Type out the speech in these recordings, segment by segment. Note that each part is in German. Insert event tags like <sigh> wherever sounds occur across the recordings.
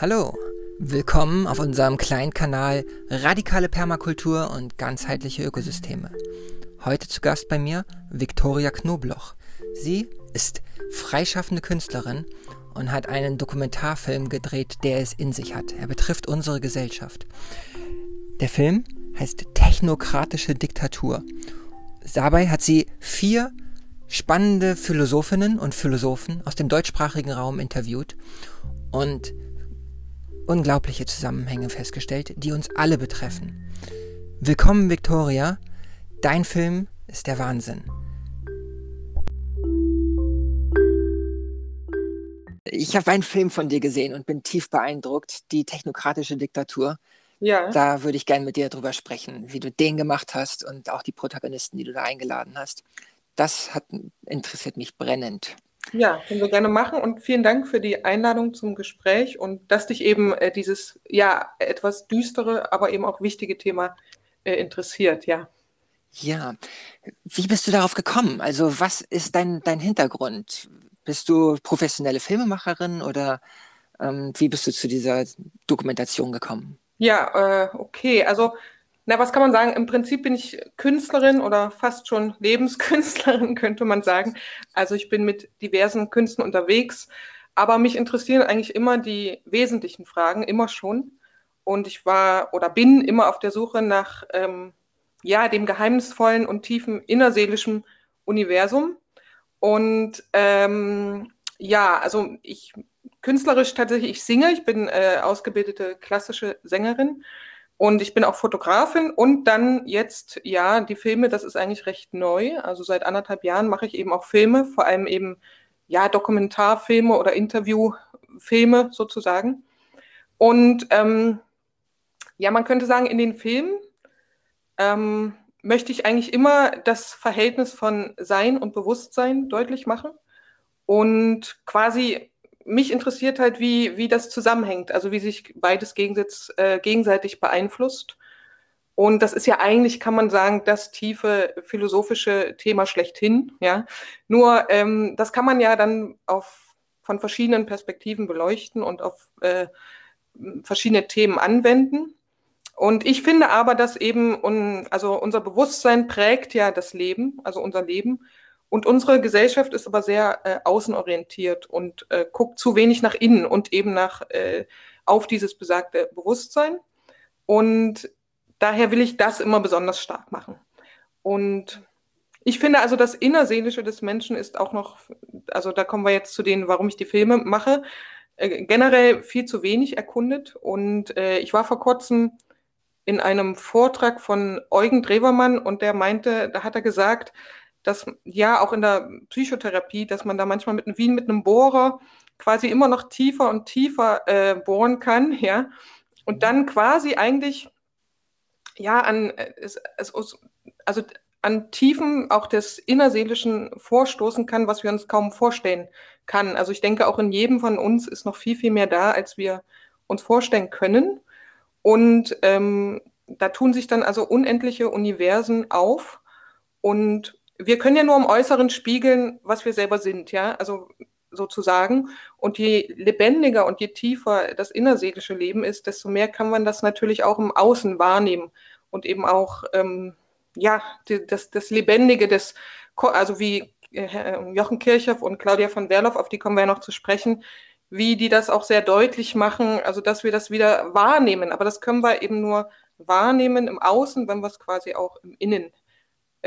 Hallo, willkommen auf unserem kleinen Kanal Radikale Permakultur und ganzheitliche Ökosysteme. Heute zu Gast bei mir Viktoria Knobloch. Sie ist freischaffende Künstlerin und hat einen Dokumentarfilm gedreht, der es in sich hat. Er betrifft unsere Gesellschaft. Der Film heißt Technokratische Diktatur. Dabei hat sie vier spannende Philosophinnen und Philosophen aus dem deutschsprachigen Raum interviewt und unglaubliche Zusammenhänge festgestellt, die uns alle betreffen. Willkommen, Victoria. Dein Film ist der Wahnsinn. Ich habe einen Film von dir gesehen und bin tief beeindruckt, die technokratische Diktatur. Ja. Da würde ich gerne mit dir drüber sprechen, wie du den gemacht hast und auch die Protagonisten, die du da eingeladen hast. Das hat, interessiert mich brennend. Ja, können wir gerne machen und vielen Dank für die Einladung zum Gespräch und dass dich eben äh, dieses ja etwas düstere, aber eben auch wichtige Thema äh, interessiert, ja. Ja, wie bist du darauf gekommen? Also was ist dein, dein Hintergrund? Bist du professionelle Filmemacherin oder ähm, wie bist du zu dieser Dokumentation gekommen? Ja, äh, okay, also na, was kann man sagen? Im Prinzip bin ich Künstlerin oder fast schon Lebenskünstlerin, <laughs> könnte man sagen. Also ich bin mit diversen Künsten unterwegs, aber mich interessieren eigentlich immer die wesentlichen Fragen, immer schon. Und ich war oder bin immer auf der Suche nach ähm, ja, dem geheimnisvollen und tiefen innerseelischen Universum. Und ähm, ja, also ich künstlerisch tatsächlich, ich singe, ich bin äh, ausgebildete klassische Sängerin und ich bin auch Fotografin und dann jetzt, ja, die Filme, das ist eigentlich recht neu. Also seit anderthalb Jahren mache ich eben auch Filme, vor allem eben, ja, Dokumentarfilme oder Interviewfilme sozusagen. Und ähm, ja, man könnte sagen, in den Filmen ähm, möchte ich eigentlich immer das Verhältnis von Sein und Bewusstsein deutlich machen und quasi mich interessiert halt, wie, wie das zusammenhängt, also wie sich beides äh, gegenseitig beeinflusst. Und das ist ja eigentlich, kann man sagen, das tiefe philosophische Thema schlechthin. Ja, nur ähm, das kann man ja dann auf, von verschiedenen Perspektiven beleuchten und auf äh, verschiedene Themen anwenden. Und ich finde aber, dass eben, un, also unser Bewusstsein prägt ja das Leben, also unser Leben. Und unsere Gesellschaft ist aber sehr äh, außenorientiert und äh, guckt zu wenig nach innen und eben nach äh, auf dieses besagte Bewusstsein. Und daher will ich das immer besonders stark machen. Und ich finde also, das Innerseelische des Menschen ist auch noch, also da kommen wir jetzt zu denen, warum ich die Filme mache, äh, generell viel zu wenig erkundet. Und äh, ich war vor kurzem in einem Vortrag von Eugen Drewermann und der meinte, da hat er gesagt, dass ja auch in der Psychotherapie, dass man da manchmal mit, wie mit einem Bohrer quasi immer noch tiefer und tiefer äh, bohren kann, <laughs> ja, und dann quasi eigentlich ja an äh, es, es, also an Tiefen auch des Innerseelischen vorstoßen kann, was wir uns kaum vorstellen kann. Also ich denke, auch in jedem von uns ist noch viel, viel mehr da, als wir uns vorstellen können. Und ähm, da tun sich dann also unendliche Universen auf. Und wir können ja nur im Äußeren spiegeln, was wir selber sind, ja, also sozusagen. Und je lebendiger und je tiefer das innerseelische Leben ist, desto mehr kann man das natürlich auch im Außen wahrnehmen und eben auch, ähm, ja, die, das, das Lebendige, das, also wie äh, Jochen Kirchhoff und Claudia von Werloff, auf die kommen wir ja noch zu sprechen, wie die das auch sehr deutlich machen, also dass wir das wieder wahrnehmen. Aber das können wir eben nur wahrnehmen im Außen, wenn wir es quasi auch im Innen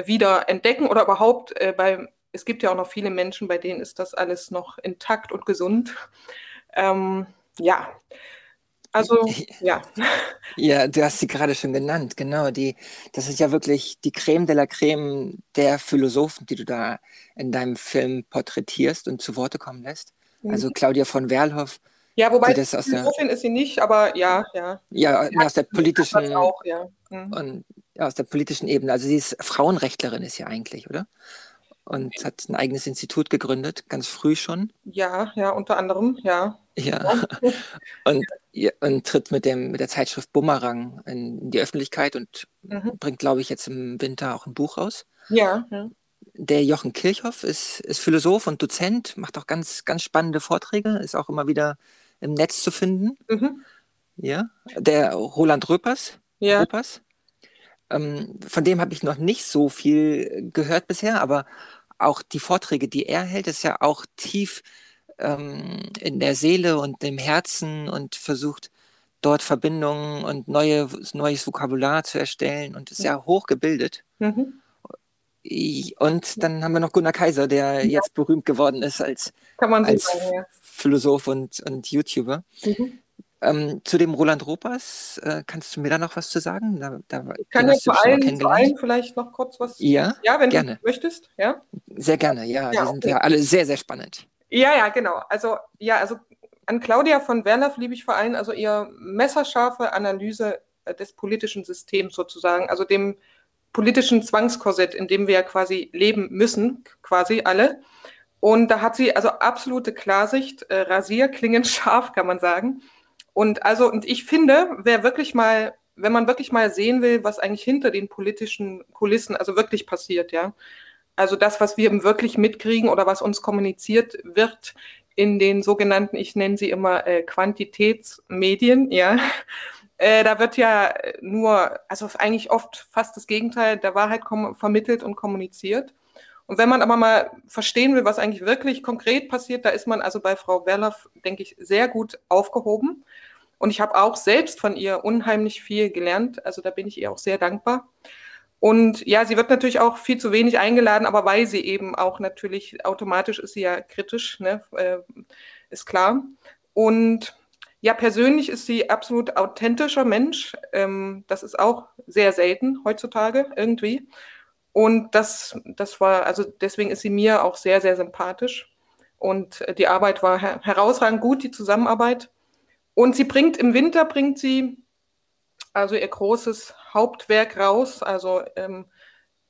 wieder entdecken oder überhaupt, äh, bei, es gibt ja auch noch viele Menschen, bei denen ist das alles noch intakt und gesund. Ähm, ja, also, ja. Ja, du hast sie gerade schon genannt, genau. Die, das ist ja wirklich die Creme de la Creme der Philosophen, die du da in deinem Film porträtierst und zu Worte kommen lässt. Mhm. Also Claudia von Werlhoff. Ja, wobei das aus Philosophin der, ist sie nicht, aber ja, ja. Ja, aus der politischen auch, ja. Mhm. und aus der politischen Ebene. Also sie ist Frauenrechtlerin ist ja eigentlich, oder? Und hat ein eigenes Institut gegründet, ganz früh schon. Ja, ja, unter anderem, ja. Ja. <laughs> und, und tritt mit, dem, mit der Zeitschrift Bumerang in, die Öffentlichkeit und mhm. bringt, glaube ich, jetzt im Winter auch ein Buch raus. Ja, ja. Der Jochen Kirchhoff ist, ist Philosoph und Dozent, macht auch ganz, ganz spannende Vorträge, ist auch immer wieder im Netz zu finden. Mhm. Ja, der Roland Röpers. Ja. Röpers. Ähm, von dem habe ich noch nicht so viel gehört bisher, aber auch die Vorträge, die er hält, ist ja auch tief ähm, in der Seele und im Herzen und versucht dort Verbindungen und neue, neues Vokabular zu erstellen und ist ja, hochgebildet. Mhm. Und dann haben wir noch Gunnar Kaiser, der ja. jetzt berühmt geworden ist als, als. Philosoph und, und YouTuber. Mhm. Ähm, zu dem Roland Ropers, äh, kannst du mir da noch was zu sagen? Da, da, ich kann ja zu allen, zu allen vielleicht noch kurz was. Ja, ja wenn gerne. du möchtest. Ja? Sehr gerne, ja. ja die sind ja alle sehr, sehr spannend. Ja, ja, genau. Also, ja, also an Claudia von Werner liebe ich vor allem also ihr messerscharfe Analyse äh, des politischen Systems sozusagen, also dem politischen Zwangskorsett, in dem wir ja quasi leben müssen, quasi alle. Und da hat sie also absolute Klarsicht, äh, rasierklingend scharf, kann man sagen. Und also, und ich finde, wer wirklich mal, wenn man wirklich mal sehen will, was eigentlich hinter den politischen Kulissen also wirklich passiert, ja. Also das, was wir wirklich mitkriegen oder was uns kommuniziert wird in den sogenannten, ich nenne sie immer äh, Quantitätsmedien, ja. Äh, da wird ja nur, also eigentlich oft fast das Gegenteil der Wahrheit vermittelt und kommuniziert. Und wenn man aber mal verstehen will, was eigentlich wirklich konkret passiert, da ist man also bei Frau Werloff, denke ich, sehr gut aufgehoben. Und ich habe auch selbst von ihr unheimlich viel gelernt. Also da bin ich ihr auch sehr dankbar. Und ja, sie wird natürlich auch viel zu wenig eingeladen, aber weil sie eben auch natürlich automatisch ist sie ja kritisch, ne, äh, ist klar. Und ja, persönlich ist sie absolut authentischer Mensch. Ähm, das ist auch sehr selten heutzutage irgendwie. Und das, das war, also deswegen ist sie mir auch sehr, sehr sympathisch. Und äh, die Arbeit war her herausragend gut, die Zusammenarbeit. Und sie bringt im Winter, bringt sie also ihr großes Hauptwerk raus, also, ähm,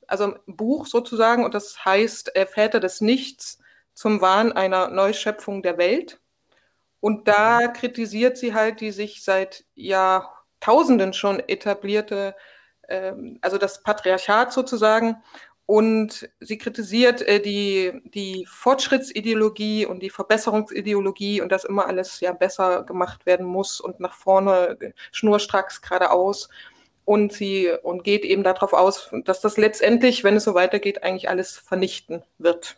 also ein Buch sozusagen, und das heißt äh, Väter des Nichts zum Wahn einer Neuschöpfung der Welt. Und da kritisiert sie halt die sich seit Jahrtausenden schon etablierte, ähm, also das Patriarchat sozusagen. Und sie kritisiert äh, die, die Fortschrittsideologie und die Verbesserungsideologie und dass immer alles ja besser gemacht werden muss und nach vorne schnurstracks geradeaus. Und sie und geht eben darauf aus, dass das letztendlich, wenn es so weitergeht, eigentlich alles vernichten wird.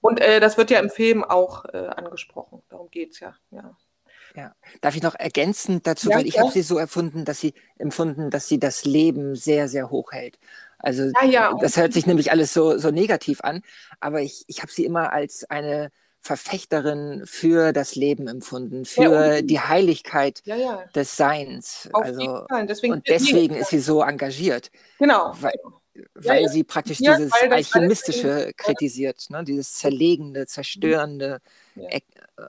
Und äh, das wird ja im Film auch äh, angesprochen. Darum geht es ja. ja. Ja. Darf ich noch ergänzend dazu, ja, weil ich ja. habe sie so erfunden, dass sie empfunden, dass sie das Leben sehr, sehr hoch hält. Also ja, das hört sich nämlich alles so, so negativ an, aber ich, ich habe sie immer als eine Verfechterin für das Leben empfunden, für die Heiligkeit des Seins. Auf also, deswegen und deswegen ist sie so engagiert. Genau. Weil, weil ja, sie praktisch ja, dieses Alchemistische kritisiert, ne? dieses Zerlegende, Zerstörende, ja.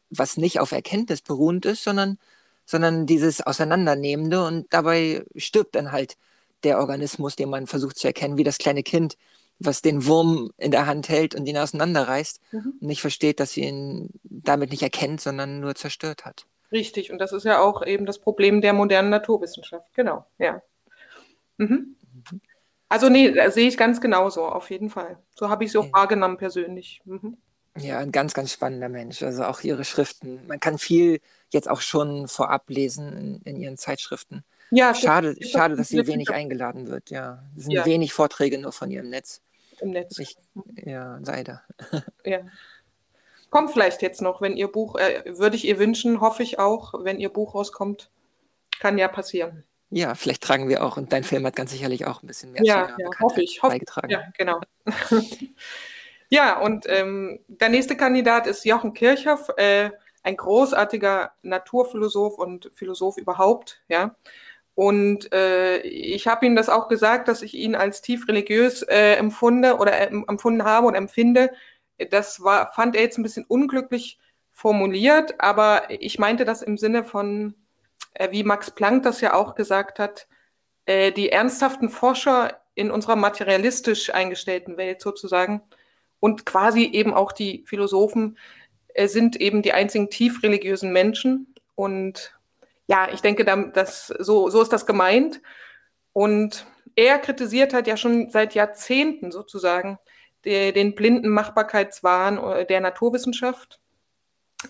was nicht auf Erkenntnis beruhend ist, sondern, sondern dieses Auseinandernehmende und dabei stirbt dann halt der Organismus, den man versucht zu erkennen, wie das kleine Kind, was den Wurm in der Hand hält und ihn auseinanderreißt mhm. und nicht versteht, dass sie ihn damit nicht erkennt, sondern nur zerstört hat. Richtig, und das ist ja auch eben das Problem der modernen Naturwissenschaft. Genau, ja. Mhm. Also nee, sehe ich ganz genauso, auf jeden Fall. So habe ich sie auch ja. wahrgenommen persönlich. Mhm. Ja, ein ganz, ganz spannender Mensch. Also auch ihre Schriften. Man kann viel jetzt auch schon vorab lesen in, in ihren Zeitschriften. Ja, schade, das schade, dass sie wenig eingeladen wird. Ja, es sind ja. wenig Vorträge nur von ihr im Netz. Im Netz. Ich, ja, leider. <laughs> Ja. Kommt vielleicht jetzt noch, wenn ihr Buch, äh, würde ich ihr wünschen, hoffe ich auch, wenn ihr Buch rauskommt. Kann ja passieren. Ja, vielleicht tragen wir auch, und dein Film hat ganz sicherlich auch ein bisschen mehr ja, ja, hoffe ich, hoffe, beigetragen. Ja, genau. <laughs> ja, und ähm, der nächste Kandidat ist Jochen Kirchhoff, äh, ein großartiger Naturphilosoph und Philosoph überhaupt, ja. Und äh, ich habe ihm das auch gesagt, dass ich ihn als tief religiös äh, empfunde oder äh, empfunden habe und empfinde. Das war, fand er jetzt ein bisschen unglücklich formuliert, aber ich meinte das im Sinne von, wie Max Planck das ja auch gesagt hat, äh, die ernsthaften Forscher in unserer materialistisch eingestellten Welt sozusagen und quasi eben auch die Philosophen äh, sind eben die einzigen tief religiösen Menschen. Und ja, ich denke, dass, so, so ist das gemeint. Und er kritisiert halt ja schon seit Jahrzehnten sozusagen den blinden Machbarkeitswahn der Naturwissenschaft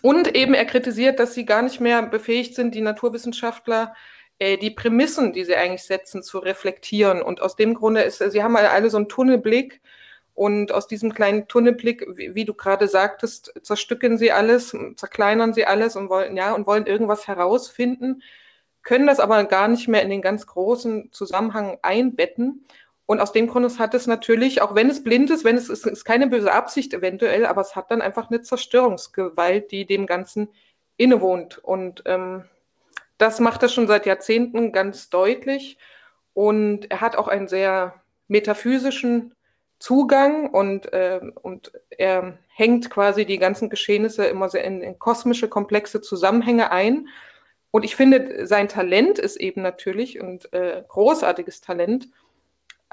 Und eben er kritisiert, dass sie gar nicht mehr befähigt sind, die Naturwissenschaftler äh, die Prämissen, die sie eigentlich setzen, zu reflektieren. Und aus dem Grunde ist, sie haben alle so einen Tunnelblick. Und aus diesem kleinen Tunnelblick, wie, wie du gerade sagtest, zerstückeln sie alles, zerkleinern sie alles und wollen, ja, und wollen irgendwas herausfinden, können das aber gar nicht mehr in den ganz großen Zusammenhang einbetten. Und aus dem Grund hat es natürlich, auch wenn es blind ist, wenn es ist, ist keine böse Absicht eventuell, aber es hat dann einfach eine Zerstörungsgewalt, die dem Ganzen innewohnt. Und ähm, das macht er schon seit Jahrzehnten ganz deutlich. Und er hat auch einen sehr metaphysischen Zugang und, äh, und er hängt quasi die ganzen Geschehnisse immer sehr in, in kosmische, komplexe Zusammenhänge ein. Und ich finde, sein Talent ist eben natürlich und äh, großartiges Talent,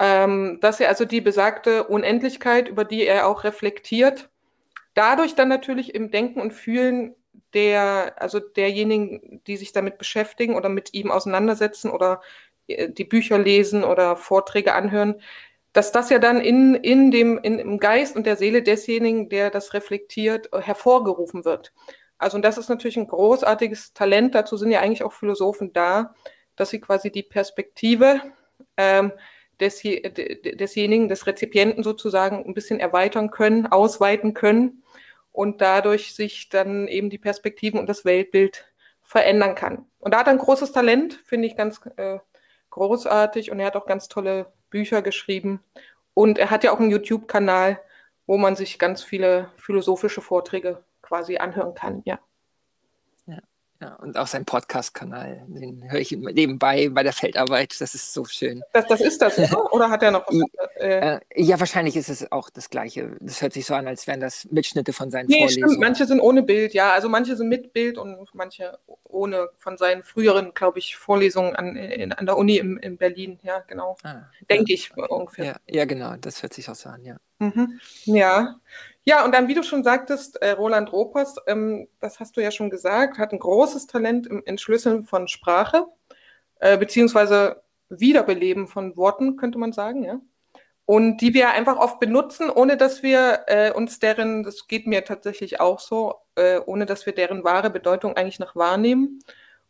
ähm, dass er also die besagte Unendlichkeit, über die er auch reflektiert, dadurch dann natürlich im Denken und Fühlen der, also derjenigen, die sich damit beschäftigen oder mit ihm auseinandersetzen oder äh, die Bücher lesen oder Vorträge anhören, dass das ja dann in, in dem, in, im Geist und der Seele desjenigen, der das reflektiert, hervorgerufen wird. Also, und das ist natürlich ein großartiges Talent. Dazu sind ja eigentlich auch Philosophen da, dass sie quasi die Perspektive ähm, des, desjenigen, des Rezipienten sozusagen ein bisschen erweitern können, ausweiten können und dadurch sich dann eben die Perspektiven und das Weltbild verändern kann. Und da hat er ein großes Talent, finde ich ganz äh, großartig und er hat auch ganz tolle Bücher geschrieben und er hat ja auch einen YouTube-Kanal, wo man sich ganz viele philosophische Vorträge quasi anhören kann, ja. Ja, und auch sein Podcast-Kanal, den höre ich nebenbei bei der Feldarbeit. Das ist so schön. Das, das ist das, oder? oder hat er noch was? Äh, ja, wahrscheinlich ist es auch das Gleiche. Das hört sich so an, als wären das Mitschnitte von seinen nee, Vorlesungen. Stimmt. Manche sind ohne Bild, ja. Also manche sind mit Bild und manche ohne von seinen früheren, glaube ich, Vorlesungen an, in, an der Uni in, in Berlin. Ja, genau. Ah, Denke ja. ich ungefähr. Ja, ja, genau. Das hört sich auch so an, ja. Mhm. Ja. Ja, und dann, wie du schon sagtest, äh, Roland Ropers, ähm, das hast du ja schon gesagt, hat ein großes Talent im Entschlüsseln von Sprache, äh, beziehungsweise Wiederbeleben von Worten, könnte man sagen, ja. Und die wir einfach oft benutzen, ohne dass wir äh, uns deren, das geht mir tatsächlich auch so, ohne dass wir deren wahre Bedeutung eigentlich noch wahrnehmen.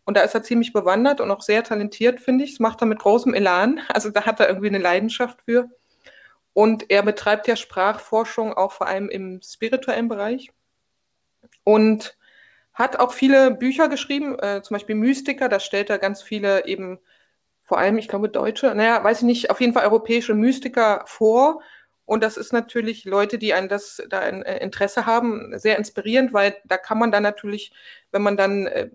Und da ist er ziemlich bewandert und auch sehr talentiert, finde ich. Das macht er mit großem Elan. Also da hat er irgendwie eine Leidenschaft für. Und er betreibt ja Sprachforschung auch vor allem im spirituellen Bereich und hat auch viele Bücher geschrieben, äh, zum Beispiel Mystiker, da stellt er ganz viele eben, vor allem, ich glaube, deutsche, naja, weiß ich nicht, auf jeden Fall europäische Mystiker vor. Und das ist natürlich Leute, die ein das da ein äh, Interesse haben, sehr inspirierend, weil da kann man dann natürlich, wenn man dann äh,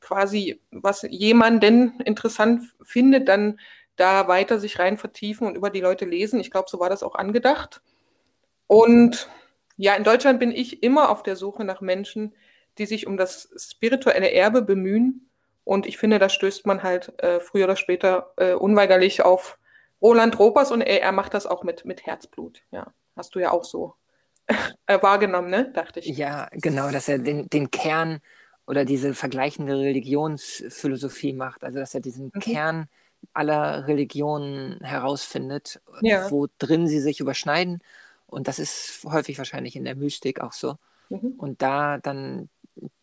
quasi was jemanden interessant findet, dann da weiter sich rein vertiefen und über die Leute lesen. Ich glaube, so war das auch angedacht. Und ja, in Deutschland bin ich immer auf der Suche nach Menschen, die sich um das spirituelle Erbe bemühen. Und ich finde, da stößt man halt äh, früher oder später äh, unweigerlich auf Roland Ropers und er, er, macht das auch mit, mit Herzblut. Ja, hast du ja auch so <laughs> äh, wahrgenommen, ne? Dachte ich. Ja, genau, dass er den, den Kern oder diese vergleichende Religionsphilosophie macht. Also, dass er diesen mhm. Kern aller Religionen herausfindet, ja. wo drin sie sich überschneiden. Und das ist häufig wahrscheinlich in der Mystik auch so. Mhm. Und da dann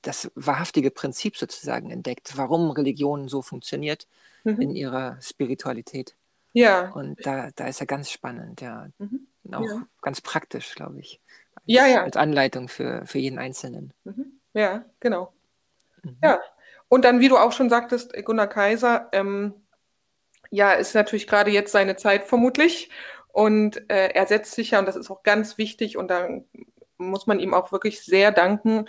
das wahrhaftige Prinzip sozusagen entdeckt, warum Religion so funktioniert mhm. in ihrer Spiritualität. Ja. Und da, da ist er ganz spannend, ja. Mhm. Auch ja. ganz praktisch, glaube ich. Als, ja, ja. Als Anleitung für, für jeden Einzelnen. Mhm. Ja, genau. Mhm. Ja. Und dann, wie du auch schon sagtest, Gunnar Kaiser, ähm, ja, ist natürlich gerade jetzt seine Zeit vermutlich. Und äh, er setzt sich ja, und das ist auch ganz wichtig, und da muss man ihm auch wirklich sehr danken,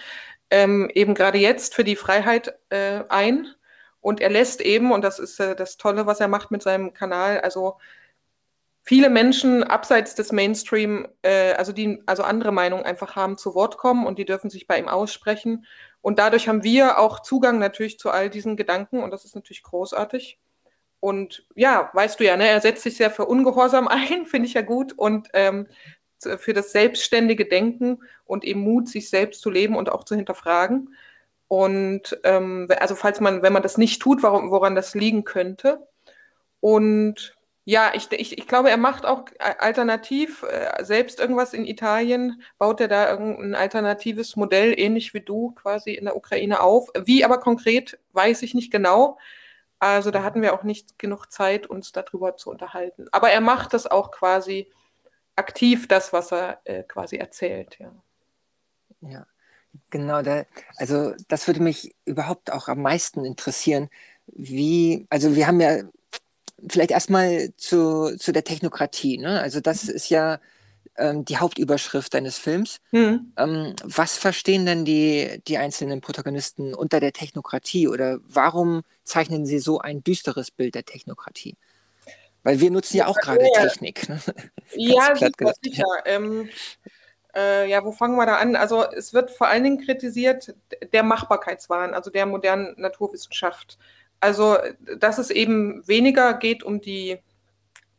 ähm, eben gerade jetzt für die Freiheit äh, ein. Und er lässt eben, und das ist äh, das Tolle, was er macht mit seinem Kanal, also viele Menschen abseits des Mainstream, äh, also die also andere Meinungen einfach haben, zu Wort kommen und die dürfen sich bei ihm aussprechen. Und dadurch haben wir auch Zugang natürlich zu all diesen Gedanken und das ist natürlich großartig. Und ja, weißt du ja, ne, er setzt sich sehr für Ungehorsam <laughs> ein, finde ich ja gut, und ähm, für das selbstständige Denken und eben Mut, sich selbst zu leben und auch zu hinterfragen. Und ähm, also falls man, wenn man das nicht tut, warum, woran das liegen könnte. Und Ja, ich, ich, ich glaube, er macht auch alternativ äh, selbst irgendwas in Italien, baut er da irgendein alternatives Modell, ähnlich wie du quasi in der Ukraine auf. Wie aber konkret, weiß ich nicht genau. Also da hatten wir auch nicht genug Zeit, uns darüber zu unterhalten. Aber er macht das auch quasi aktiv, das, was er äh, quasi erzählt, ja. Ja, genau. Da, also das würde mich überhaupt auch am meisten interessieren. Wie, also wir haben ja vielleicht erstmal zu, zu der Technokratie. Ne? Also das ist ja ähm, die Hauptüberschrift deines Films. Mhm. Ähm, was verstehen denn die, die einzelnen Protagonisten unter der Technokratie oder warum zeichnen sie so ein düsteres Bild der Technokratie? Weil wir nutzen ja auch gerade ja. Technik. Ne? <laughs> ja, sicher. sicher. Ja. Ähm, äh, ja, wo fangen wir da an? Also es wird vor allen Dingen kritisiert der Machbarkeitswahn, also der modernen Naturwissenschaft. Also, dass es eben weniger geht um die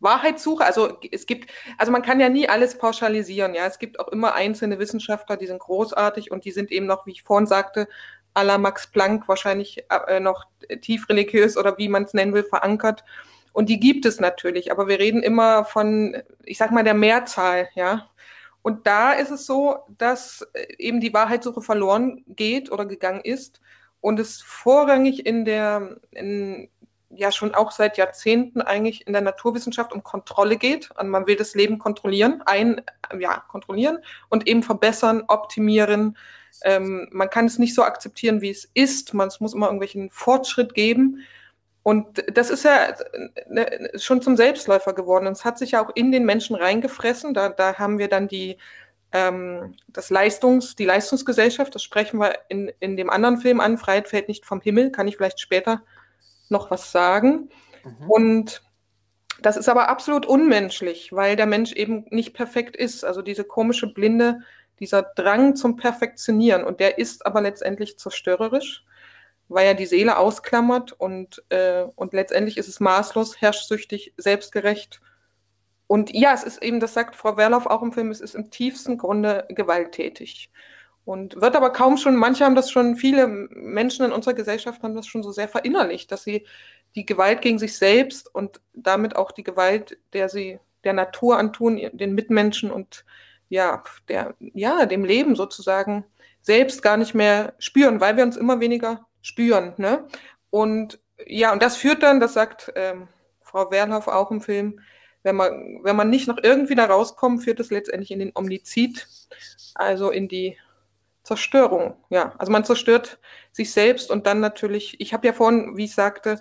Wahrheitssuche. Also es gibt, also man kann ja nie alles pauschalisieren, ja. Es gibt auch immer einzelne Wissenschaftler, die sind großartig und die sind eben noch, wie ich vorhin sagte, à la Max Planck wahrscheinlich äh, noch tief religiös oder wie man es nennen will, verankert. Und die gibt es natürlich, aber wir reden immer von, ich sag mal, der Mehrzahl, ja. Und da ist es so, dass eben die Wahrheitssuche verloren geht oder gegangen ist und es vorrangig in der, in, ja schon auch seit Jahrzehnten eigentlich in der Naturwissenschaft um Kontrolle geht. Und man will das Leben kontrollieren, ein, ja, kontrollieren und eben verbessern, optimieren. Ähm, man kann es nicht so akzeptieren, wie es ist. Man, es muss immer irgendwelchen Fortschritt geben. Und das ist ja ne, schon zum Selbstläufer geworden. Und es hat sich ja auch in den Menschen reingefressen. Da, da haben wir dann die, ähm, das Leistungs, die Leistungsgesellschaft, das sprechen wir in, in dem anderen Film an, Freiheit fällt nicht vom Himmel, kann ich vielleicht später noch was sagen. Mhm. Und das ist aber absolut unmenschlich, weil der Mensch eben nicht perfekt ist. Also diese komische Blinde, dieser Drang zum Perfektionieren. Und der ist aber letztendlich zerstörerisch, weil er die Seele ausklammert und, äh, und letztendlich ist es maßlos, herrschsüchtig, selbstgerecht und ja, es ist eben, das sagt Frau Werloff auch im Film, es ist im tiefsten Grunde gewalttätig. Und wird aber kaum schon, manche haben das schon, viele Menschen in unserer Gesellschaft haben das schon so sehr verinnerlicht, dass sie die Gewalt gegen sich selbst und damit auch die Gewalt, der sie der Natur antun, den Mitmenschen und ja, der, ja, dem Leben sozusagen selbst gar nicht mehr spüren, weil wir uns immer weniger spüren. Ne? Und ja, und das führt dann, das sagt ähm, Frau Werloff auch im Film, wenn man, wenn man nicht noch irgendwie da rauskommt, führt es letztendlich in den Omnizid, also in die Zerstörung. Ja, also man zerstört sich selbst und dann natürlich, ich habe ja vorhin, wie ich sagte,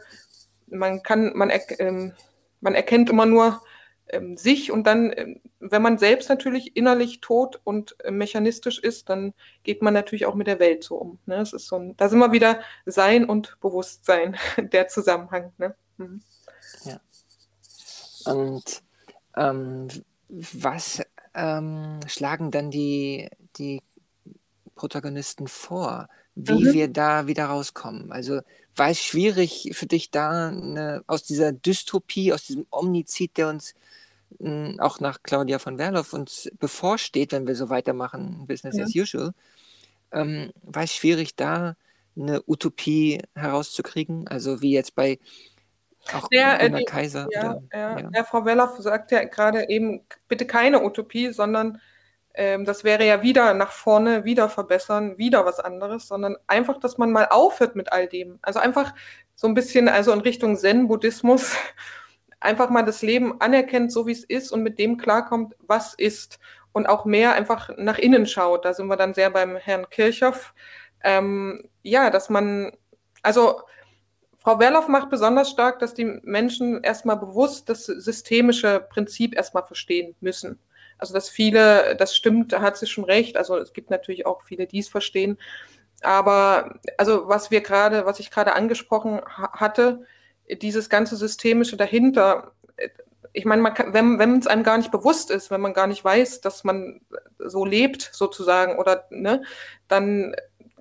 man kann, man, ähm, man erkennt immer nur ähm, sich und dann, ähm, wenn man selbst natürlich innerlich tot und äh, mechanistisch ist, dann geht man natürlich auch mit der Welt so um. Ne? Es ist so ein, da sind wir wieder Sein und Bewusstsein, <laughs> der Zusammenhang. Ne? Mhm. Ja. Und ähm, was ähm, schlagen dann die, die Protagonisten vor, wie mhm. wir da wieder rauskommen? Also war es schwierig für dich da eine, aus dieser Dystopie, aus diesem Omnizid, der uns mh, hm, auch nach Claudia von Werloff uns bevorsteht, wenn wir so weitermachen, Business ja. as usual, ähm, war es schwierig da eine Utopie herauszukriegen? Also wie jetzt bei auch der, äh, die, Kaiser. Ja, ja, ja. ja, Frau Welloff sagt ja gerade eben, bitte keine Utopie, sondern ähm, das wäre ja wieder nach vorne, wieder verbessern, wieder was anderes, sondern einfach, dass man mal aufhört mit all dem. Also einfach so ein bisschen, also in Richtung Zen-Buddhismus, <laughs> einfach mal das Leben anerkennt, so wie es ist und mit dem klarkommt, was ist. Und auch mehr einfach nach innen schaut. Da sind wir dann sehr beim Herrn Kirchhoff. Ähm, ja, dass man, also Frau Werloff macht besonders stark, dass die Menschen erstmal bewusst das systemische Prinzip erstmal verstehen müssen. Also dass viele, das stimmt, da hat sie schon recht. Also es gibt natürlich auch viele, die es verstehen. Aber also was wir gerade, was ich gerade angesprochen hatte, dieses ganze systemische dahinter, ich meine, man kann, wenn, wenn es einem gar nicht bewusst ist, wenn man gar nicht weiß, dass man so lebt sozusagen, oder ne, dann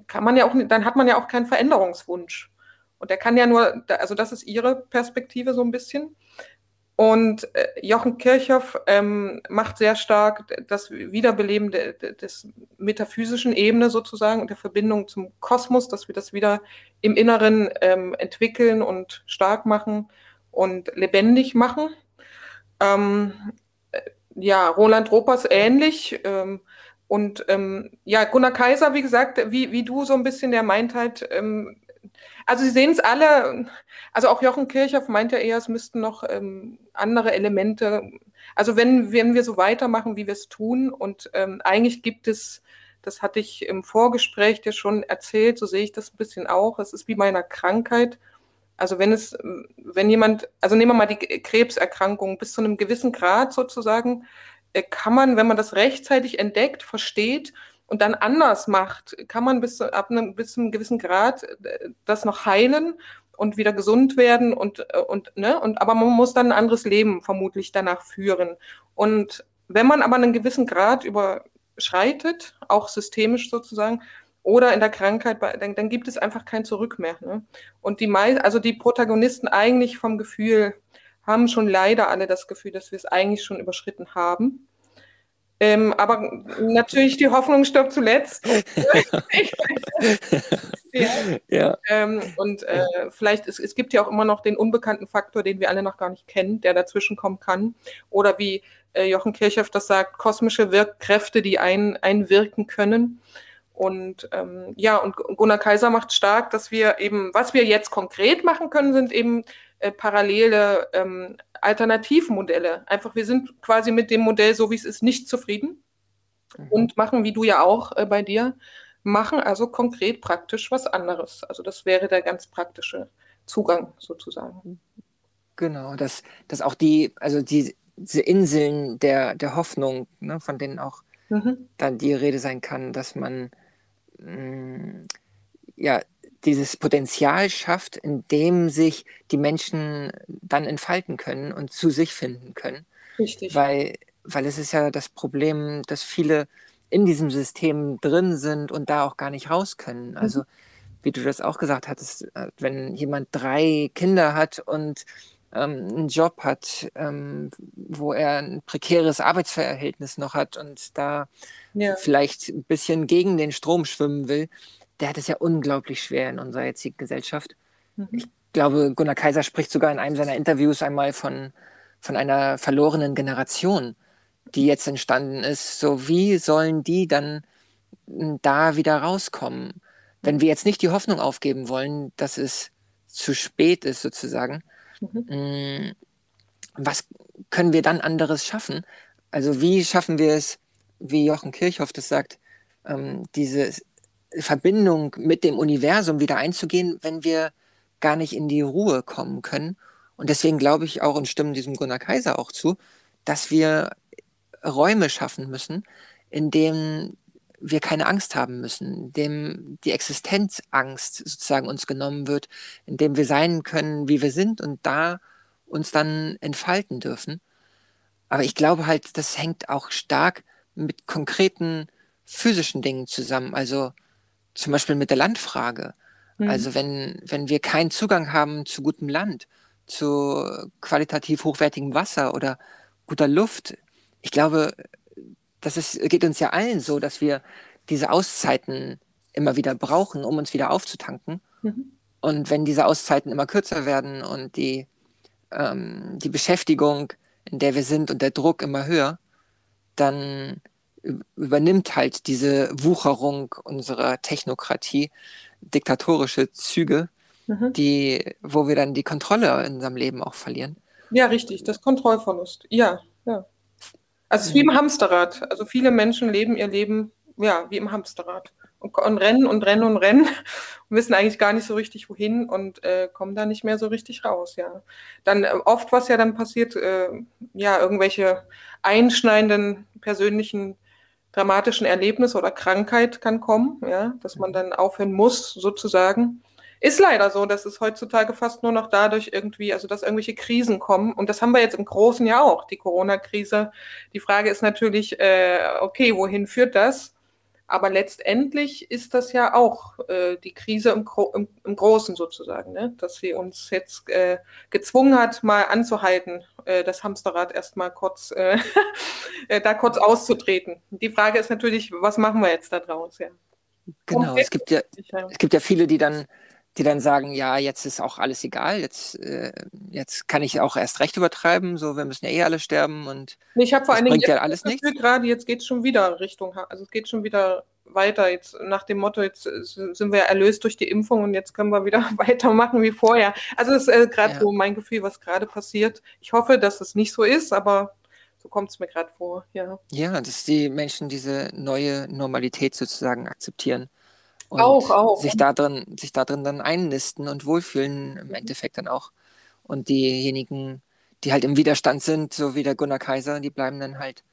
kann man ja auch, dann hat man ja auch keinen Veränderungswunsch. Und er kann ja nur, also das ist ihre Perspektive so ein bisschen. Und äh, Jochen Kirchhoff ähm, macht sehr stark das Wiederbeleben de, de, des metaphysischen Ebene sozusagen und der Verbindung zum Kosmos, dass wir das wieder im Inneren ähm, entwickeln und stark machen und lebendig machen. Ähm, äh, ja, Roland Ropers ähnlich. Ähm, und ähm, ja, Gunnar Kaiser, wie gesagt, wie, wie du so ein bisschen, der meint halt, ähm, also Sie sehen es alle, also auch Jochen Kirchhoff meint ja eher, es müssten noch ähm, andere Elemente, also wenn, wenn wir so weitermachen, wie wir es tun, und ähm, eigentlich gibt es, das hatte ich im Vorgespräch dir schon erzählt, so sehe ich das ein bisschen auch, es ist wie bei einer Krankheit, also wenn es, wenn jemand, also nehmen wir mal die Krebserkrankung bis zu einem gewissen Grad sozusagen, äh, kann man, wenn man das rechtzeitig entdeckt, versteht und dann anders macht, kann man bis ab einem, bis zu einem gewissen Grad äh, das noch heilen und wieder gesund werden und, äh, und, ne, und, aber man muss dann ein anderes Leben vermutlich danach führen. Und wenn man aber einen gewissen Grad überschreitet, auch systemisch sozusagen, oder in der Krankheit, dann, dann gibt es einfach kein Zurück mehr. Ne? Und die also die Protagonisten eigentlich vom Gefühl haben schon leider alle das Gefühl, dass wir es eigentlich schon überschritten haben. Ähm, aber natürlich, die Hoffnung stirbt zuletzt. ja. <laughs> <laughs> ja. Ähm, und äh, vielleicht, es, es gibt ja auch immer noch den unbekannten Faktor, den wir alle noch gar nicht kennen, der dazwischen kommen kann. Oder wie äh, Jochen Kirchhoff das sagt, kosmische Wirkkräfte, die ein, einwirken können. Und ähm, ja, und Gunnar Kaiser macht stark, dass wir eben, was wir jetzt konkret machen können, sind eben äh, parallele ähm, Alternativmodelle. Einfach, wir sind quasi mit dem Modell, so wie es ist, nicht zufrieden mhm. und machen, wie du ja auch äh, bei dir, machen also konkret praktisch was anderes. Also das wäre der ganz praktische Zugang sozusagen. Genau, dass, dass auch die, also die, diese Inseln der, der Hoffnung, ne, von denen auch mhm. dann die Rede sein kann, dass man Mm, ja, dieses Potenzial schafft, in dem sich die Menschen dann entfalten können und zu sich finden können. Richtig. Weil, weil es ist ja das Problem, dass viele in diesem System drin sind und da auch gar nicht raus können. Mhm. Also, wie du das auch gesagt hattest, äh, wenn jemand drei Kinder hat und ähm, einen Job hat, ähm, wo er ein prekäres Arbeitsverhältnis noch hat und da ja. vielleicht ein bisschen gegen den Strom schwimmen will, der hat es ja unglaublich schwer in unserer jetzigen Gesellschaft. Mhm. Ich glaube, Gunnar Kaiser spricht sogar in einem seiner Interviews einmal von, von einer verlorenen Generation, die jetzt entstanden ist. So, wie sollen die dann da wieder rauskommen? Wenn wir jetzt nicht die Hoffnung aufgeben wollen, dass es zu spät ist, sozusagen, Mhm. Was können wir dann anderes schaffen? Also wie schaffen wir es, wie Jochen Kirchhoff das sagt, ähm, diese Verbindung mit dem Universum wieder einzugehen, wenn wir gar nicht in die Ruhe kommen können? Und deswegen glaube ich auch und stimme diesem Gunnar Kaiser auch zu, dass wir Räume schaffen müssen, in denen wir keine Angst haben müssen, dem die Existenzangst sozusagen uns genommen wird, in dem wir sein können, wie wir sind und da uns dann entfalten dürfen. Aber ich glaube halt, das hängt auch stark mit konkreten physischen Dingen zusammen. Also zum Beispiel mit der Landfrage. Mhm. Also wenn, wenn wir keinen Zugang haben zu gutem Land, zu qualitativ hochwertigem Wasser oder guter Luft, ich glaube, das ist, geht uns ja allen so, dass wir diese Auszeiten immer wieder brauchen, um uns wieder aufzutanken. Mhm. Und wenn diese Auszeiten immer kürzer werden und die, ähm, die Beschäftigung, in der wir sind und der Druck immer höher, dann übernimmt halt diese Wucherung unserer Technokratie diktatorische Züge, mhm. die, wo wir dann die Kontrolle in unserem Leben auch verlieren. Ja, richtig, das Kontrollverlust. Ja, ja. Also es ist wie im Hamsterrad. Also viele Menschen leben ihr Leben ja wie im Hamsterrad und, und rennen und rennen und rennen <laughs> und wissen eigentlich gar nicht so richtig wohin und äh, kommen da nicht mehr so richtig raus. Ja, dann äh, oft was ja dann passiert, äh, ja irgendwelche einschneidenden persönlichen dramatischen Erlebnisse oder Krankheit kann kommen, ja, dass man dann aufhören muss sozusagen ist leider so, dass es heutzutage fast nur noch dadurch irgendwie, also dass irgendwelche Krisen kommen. Und das haben wir jetzt im Großen ja auch, die Corona-Krise. Die Frage ist natürlich, äh, okay, wohin führt das? Aber letztendlich ist das ja auch äh, die Krise im, im, im, Großen sozusagen, ne? dass sie uns jetzt äh, gezwungen hat, mal anzuhalten, äh, das Hamsterrad erstmal kurz, äh, <laughs> äh, da kurz auszutreten. Die Frage ist natürlich, was machen wir jetzt da draus? Ja. Genau, es gibt ja, es gibt ja viele, die dann die dann sagen, ja, jetzt ist auch alles egal, jetzt, äh, jetzt kann ich auch erst recht übertreiben, so wir müssen ja eh alle sterben und ich habe vor allen Dingen ja alles nichts. Gerade jetzt geht es schon wieder Richtung, also es geht schon wieder weiter jetzt nach dem Motto, jetzt sind wir erlöst durch die Impfung und jetzt können wir wieder <laughs> weitermachen wie vorher. Also das ist äh, gerade ja. so mein Gefühl, was gerade passiert. Ich hoffe, dass es nicht so ist, aber so kommt es mir gerade vor, ja. Ja, dass die Menschen diese neue Normalität sozusagen akzeptieren. Und auch, auch. Sich da drin, sich da drin dann einnisten und wohlfühlen im Endeffekt dann auch. Und diejenigen, die halt im Widerstand sind, so wie der Gunnar Kaiser, die bleiben dann halt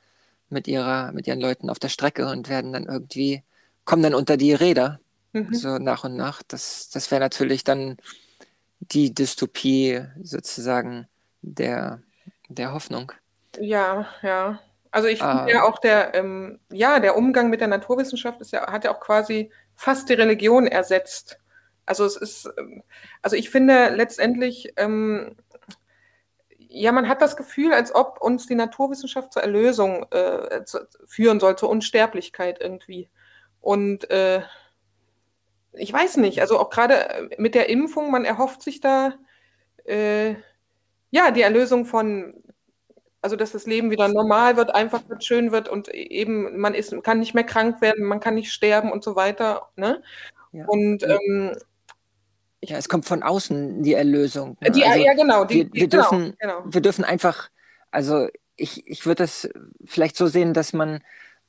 mit ihrer, mit ihren Leuten auf der Strecke und werden dann irgendwie, kommen dann unter die Räder. Mhm. So nach und nach. Das, das wäre natürlich dann die Dystopie sozusagen der, der Hoffnung. Ja, ja. Also ich finde ah. ja auch der, ähm, ja, der Umgang mit der Naturwissenschaft ist ja, hat ja auch quasi fast die Religion ersetzt. Also es ist, ähm, also ich finde letztendlich, ähm, ja, man hat das Gefühl, als ob uns die Naturwissenschaft zur Erlösung äh, zu, führen soll, zur Unsterblichkeit irgendwie. Und äh, ich weiß nicht, also auch gerade mit der Impfung, man erhofft sich da äh, ja die Erlösung von, also dass das Leben wieder normal wird, einfach wird, schön wird und eben man ist, kann nicht mehr krank werden, man kann nicht sterben und so weiter. Ne? Ja. Und ähm, ja, es kommt von außen die Erlösung. Ne? Die, also ja, genau. Die, wir, wir genau, dürfen, genau. wir dürfen einfach, also ich, ich würde das vielleicht so sehen, dass man,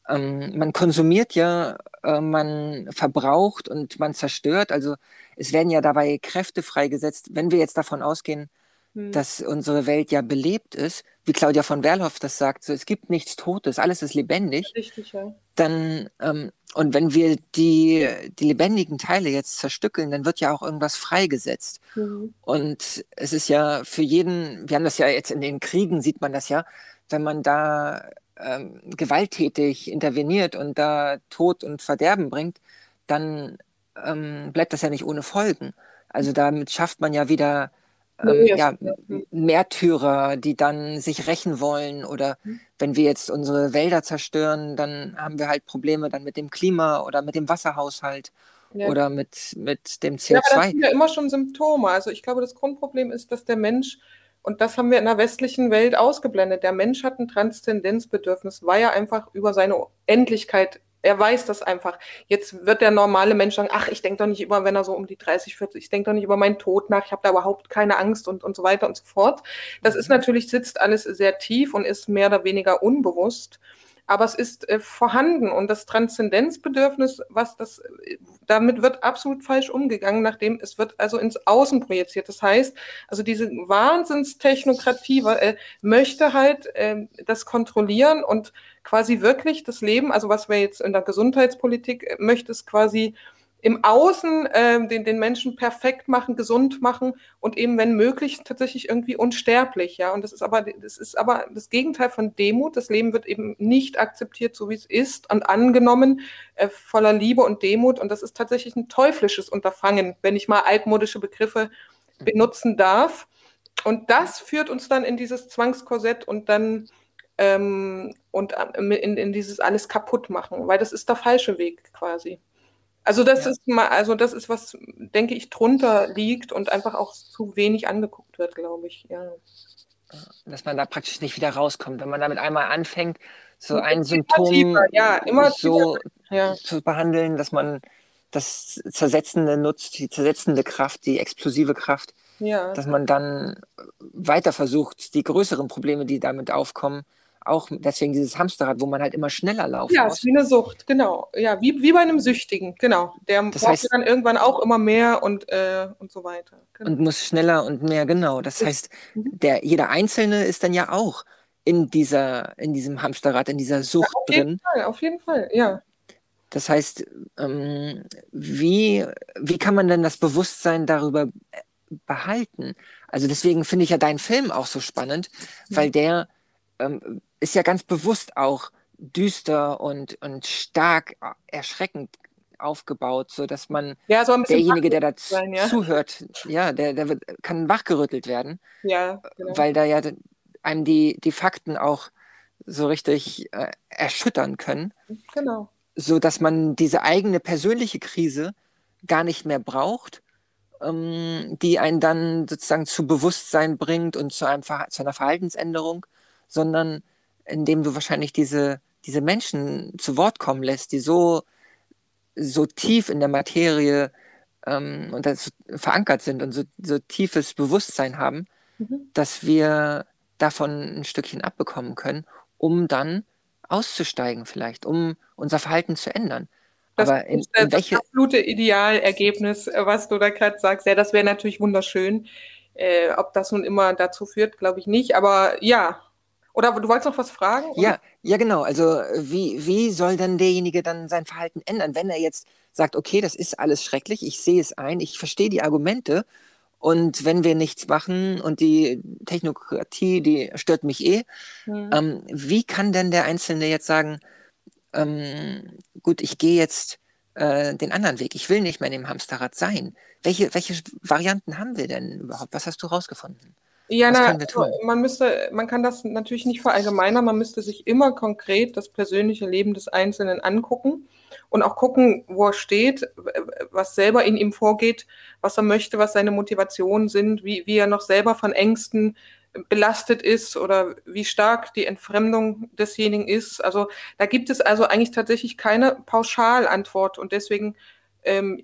ähm, man konsumiert ja, äh, man verbraucht und man zerstört. Also es werden ja dabei Kräfte freigesetzt. Wenn wir jetzt davon ausgehen, hm. dass unsere Welt ja belebt ist, wie Claudia von Werlhoff das sagt, so, es gibt nichts Totes, alles ist lebendig, Richtig, ja. dann ähm, und wenn wir die, die lebendigen Teile jetzt zerstückeln, dann wird ja auch irgendwas freigesetzt. Mhm. Und es ist ja für jeden, wir haben das ja jetzt in den Kriegen, sieht man das ja, wenn man da ähm, gewalttätig interveniert und da Tod und Verderben bringt, dann ähm, bleibt das ja nicht ohne Folgen. Also damit schafft man ja wieder ähm, ja, Märtyrer, die dann sich rächen wollen. Oder mhm. wenn wir jetzt unsere Wälder zerstören, dann haben wir halt Probleme dann mit dem Klima oder mit dem Wasserhaushalt. Ja. Oder mit, mit dem CO2. Ja, aber das sind ja immer schon Symptome. Also ich glaube, das Grundproblem ist, dass der Mensch und das haben wir in der westlichen Welt ausgeblendet. Der Mensch hat ein Transzendenzbedürfnis, weil er einfach über seine Endlichkeit er weiß das einfach. Jetzt wird der normale Mensch sagen, ach, ich denke doch nicht immer, wenn er so um die 30, 40, ich denke doch nicht über meinen Tod nach, ich habe da überhaupt keine Angst und, und so weiter und so fort. Das ist mhm. natürlich, sitzt alles sehr tief und ist mehr oder weniger unbewusst aber es ist äh, vorhanden und das Transzendenzbedürfnis, was das, damit wird absolut falsch umgegangen, nachdem es wird also ins Außen projiziert. Das heißt, also diese Wahnsinnstechnokratie äh, möchte halt äh, das kontrollieren und quasi wirklich das Leben, also was wir jetzt in der Gesundheitspolitik äh, möchte es quasi im Außen äh, den, den Menschen perfekt machen, gesund machen und eben, wenn möglich, tatsächlich irgendwie unsterblich. Ja, und das ist aber, das ist aber das Gegenteil von Demut. Das Leben wird eben nicht akzeptiert, so wie es ist und angenommen, äh, voller Liebe und Demut. Und das ist tatsächlich ein teuflisches Unterfangen, wenn ich mal altmodische Begriffe benutzen darf. Und das führt uns dann in dieses Zwangskorsett und dann ähm, und äh, in, in dieses alles kaputt machen, weil das ist der falsche Weg quasi. Also das ja. ist mal, also das ist, was, denke ich, drunter liegt und einfach auch zu wenig angeguckt wird, glaube ich, ja. Dass man da praktisch nicht wieder rauskommt, wenn man damit einmal anfängt, so ein Symptom tiefer, ja, immer so ja. zu behandeln, dass man das Zersetzende nutzt, die zersetzende Kraft, die explosive Kraft, ja. dass man dann weiter versucht, die größeren Probleme, die damit aufkommen, auch deswegen dieses Hamsterrad, wo man halt immer schneller laufen ja, muss. Ja, ist wie eine Sucht, genau. Ja, wie, wie bei einem Süchtigen, genau. Der das braucht heißt, dann irgendwann auch immer mehr und, äh, und so weiter. Genau. Und muss schneller und mehr, genau. Das heißt, mhm. der, jeder Einzelne ist dann ja auch in dieser, in diesem Hamsterrad, in dieser Sucht ja, auf drin. Jeden Fall, auf jeden Fall, ja. Das heißt, ähm, wie, wie kann man denn das Bewusstsein darüber behalten? Also deswegen finde ich ja deinen Film auch so spannend, weil der ähm, ist ja ganz bewusst auch düster und, und stark äh, erschreckend aufgebaut, so dass man ja, so derjenige, der da ja. zuhört, ja, der, der wird, kann wachgerüttelt werden, ja, genau. weil da ja einem die, die Fakten auch so richtig äh, erschüttern können, genau. so dass man diese eigene persönliche Krise gar nicht mehr braucht ähm, die einen dann sozusagen zu Bewusstsein bringt und zu, einem, zu einer Verhaltensänderung, sondern indem du wahrscheinlich diese, diese Menschen zu Wort kommen lässt, die so, so tief in der Materie ähm, und das verankert sind und so, so tiefes Bewusstsein haben, mhm. dass wir davon ein Stückchen abbekommen können, um dann auszusteigen vielleicht, um unser Verhalten zu ändern. Das Aber in, in das welche... absolute Idealergebnis, äh, was du da gerade sagst. Ja, das wäre natürlich wunderschön. Äh, ob das nun immer dazu führt, glaube ich nicht. Aber ja. Oder du wolltest noch was fragen? Ja, ja, genau. Also wie, wie soll denn derjenige dann sein Verhalten ändern, wenn er jetzt sagt, okay, das ist alles schrecklich, ich sehe es ein, ich verstehe die Argumente und wenn wir nichts machen und die Technokratie, die stört mich eh, mhm. ähm, wie kann denn der Einzelne jetzt sagen, ähm, gut, ich gehe jetzt äh, den anderen Weg, ich will nicht mehr in dem Hamsterrad sein. Welche, welche Varianten haben wir denn überhaupt? Was hast du rausgefunden? Ja, na, man müsste, man kann das natürlich nicht verallgemeinern, man müsste sich immer konkret das persönliche Leben des Einzelnen angucken und auch gucken, wo er steht, was selber in ihm vorgeht, was er möchte, was seine Motivationen sind, wie, wie er noch selber von Ängsten belastet ist oder wie stark die Entfremdung desjenigen ist. Also da gibt es also eigentlich tatsächlich keine Pauschalantwort und deswegen ähm,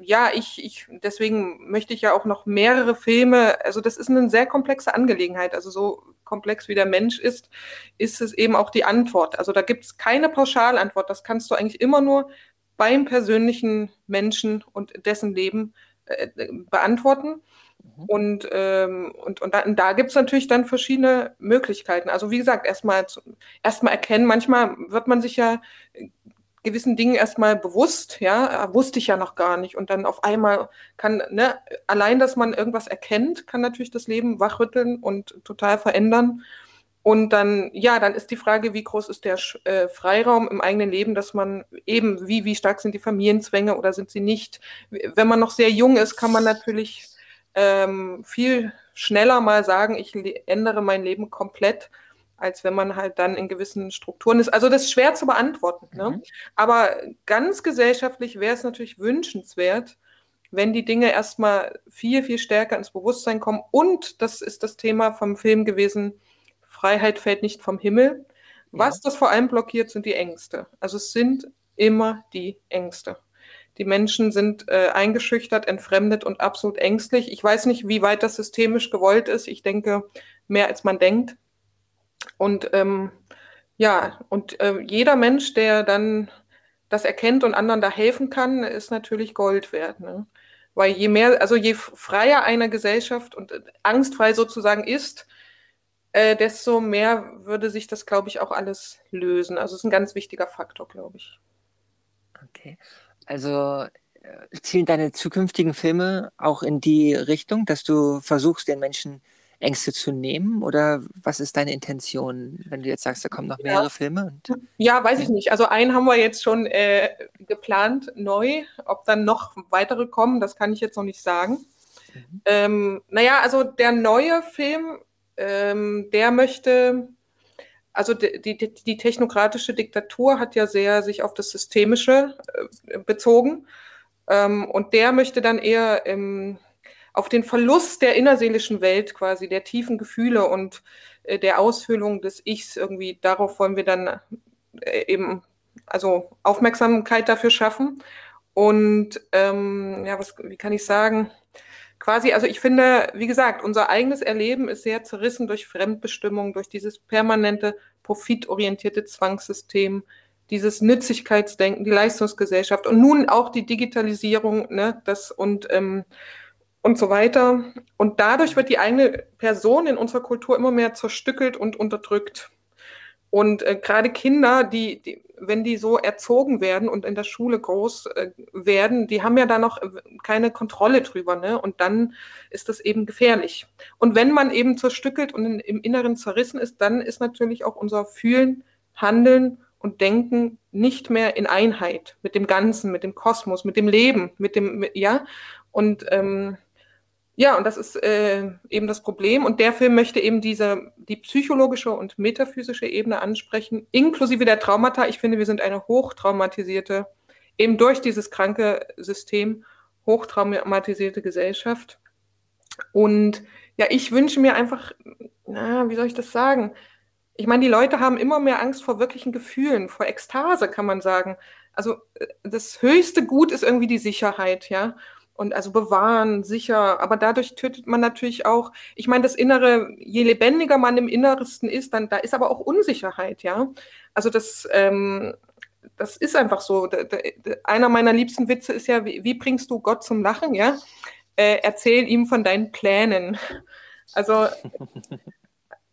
ja, ich, ich, deswegen möchte ich ja auch noch mehrere Filme, also das ist eine sehr komplexe Angelegenheit. Also so komplex wie der Mensch ist, ist es eben auch die Antwort. Also da gibt es keine Pauschalantwort. Das kannst du eigentlich immer nur beim persönlichen Menschen und dessen Leben äh, beantworten. Mhm. Und, ähm, und, und da, da gibt es natürlich dann verschiedene Möglichkeiten. Also wie gesagt, erstmal erstmal erkennen, manchmal wird man sich ja gewissen Dingen erstmal bewusst, ja, wusste ich ja noch gar nicht. Und dann auf einmal kann, ne, allein, dass man irgendwas erkennt, kann natürlich das Leben wachrütteln und total verändern. Und dann, ja, dann ist die Frage, wie groß ist der äh, Freiraum im eigenen Leben, dass man eben, wie, wie stark sind die Familienzwänge oder sind sie nicht? Wenn man noch sehr jung ist, kann man natürlich ähm, viel schneller mal sagen, ich ändere mein Leben komplett als wenn man halt dann in gewissen Strukturen ist. Also das ist schwer zu beantworten. Ne? Mhm. Aber ganz gesellschaftlich wäre es natürlich wünschenswert, wenn die Dinge erstmal viel, viel stärker ins Bewusstsein kommen. Und das ist das Thema vom Film gewesen, Freiheit fällt nicht vom Himmel. Was das vor allem blockiert, sind die Ängste. Also es sind immer die Ängste. Die Menschen sind äh, eingeschüchtert, entfremdet und absolut ängstlich. Ich weiß nicht, wie weit das systemisch gewollt ist. Ich denke, mehr als man denkt. Und ähm, ja, und äh, jeder Mensch, der dann das erkennt und anderen da helfen kann, ist natürlich Gold wert. Ne? Weil je mehr, also je freier eine Gesellschaft und äh, angstfrei sozusagen ist, äh, desto mehr würde sich das, glaube ich, auch alles lösen. Also es ist ein ganz wichtiger Faktor, glaube ich. Okay. Also äh, zielen deine zukünftigen Filme auch in die Richtung, dass du versuchst, den Menschen Ängste zu nehmen? Oder was ist deine Intention, wenn du jetzt sagst, da kommen noch mehrere ja. Filme? ja, weiß ich nicht. Also einen haben wir jetzt schon äh, geplant, neu. Ob dann noch weitere kommen, das kann ich jetzt noch nicht sagen. Mhm. Ähm, naja, also der neue Film, ähm, der möchte, also die, die, die, technokratische Diktatur hat ja sehr sich auf das Systemische äh, bezogen. Ähm, und der möchte dann eher im auf den Verlust der innerseelischen Welt quasi, der tiefen Gefühle und äh, der Ausfüllung des Ichs irgendwie, darauf wollen wir dann äh, eben, also Aufmerksamkeit dafür schaffen. Und ähm, ja, was, wie kann ich sagen? Quasi, also ich finde, wie gesagt, unser eigenes Erleben ist sehr zerrissen durch Fremdbestimmung, durch dieses permanente profitorientierte Zwangssystem, dieses Nützlichkeitsdenken, die Leistungsgesellschaft und nun auch die Digitalisierung, ne, das und ähm, und so weiter. Und dadurch wird die eigene Person in unserer Kultur immer mehr zerstückelt und unterdrückt. Und äh, gerade Kinder, die, die, wenn die so erzogen werden und in der Schule groß äh, werden, die haben ja da noch keine Kontrolle drüber. Ne? Und dann ist das eben gefährlich. Und wenn man eben zerstückelt und in, im Inneren zerrissen ist, dann ist natürlich auch unser Fühlen, Handeln und Denken nicht mehr in Einheit mit dem Ganzen, mit dem Kosmos, mit dem Leben, mit dem, mit, ja. Und ähm, ja, und das ist äh, eben das Problem. Und der Film möchte eben diese, die psychologische und metaphysische Ebene ansprechen, inklusive der Traumata. Ich finde, wir sind eine hochtraumatisierte, eben durch dieses kranke System. hochtraumatisierte Gesellschaft. Und ja, ich wünsche mir einfach, na, wie soll ich das sagen? Ich meine, die Leute haben immer mehr Angst vor wirklichen Gefühlen, vor Ekstase, kann man sagen. Also äh, das höchste Gut ist irgendwie die Sicherheit, ja. Und also bewahren, sicher, aber dadurch tötet man natürlich auch, ich meine, das Innere, je lebendiger man im Innersten ist, dann da ist aber auch Unsicherheit, ja. Also das, ähm, das ist einfach so. Einer meiner liebsten Witze ist ja, wie, wie bringst du Gott zum Lachen, ja? Äh, erzähl ihm von deinen Plänen. Also,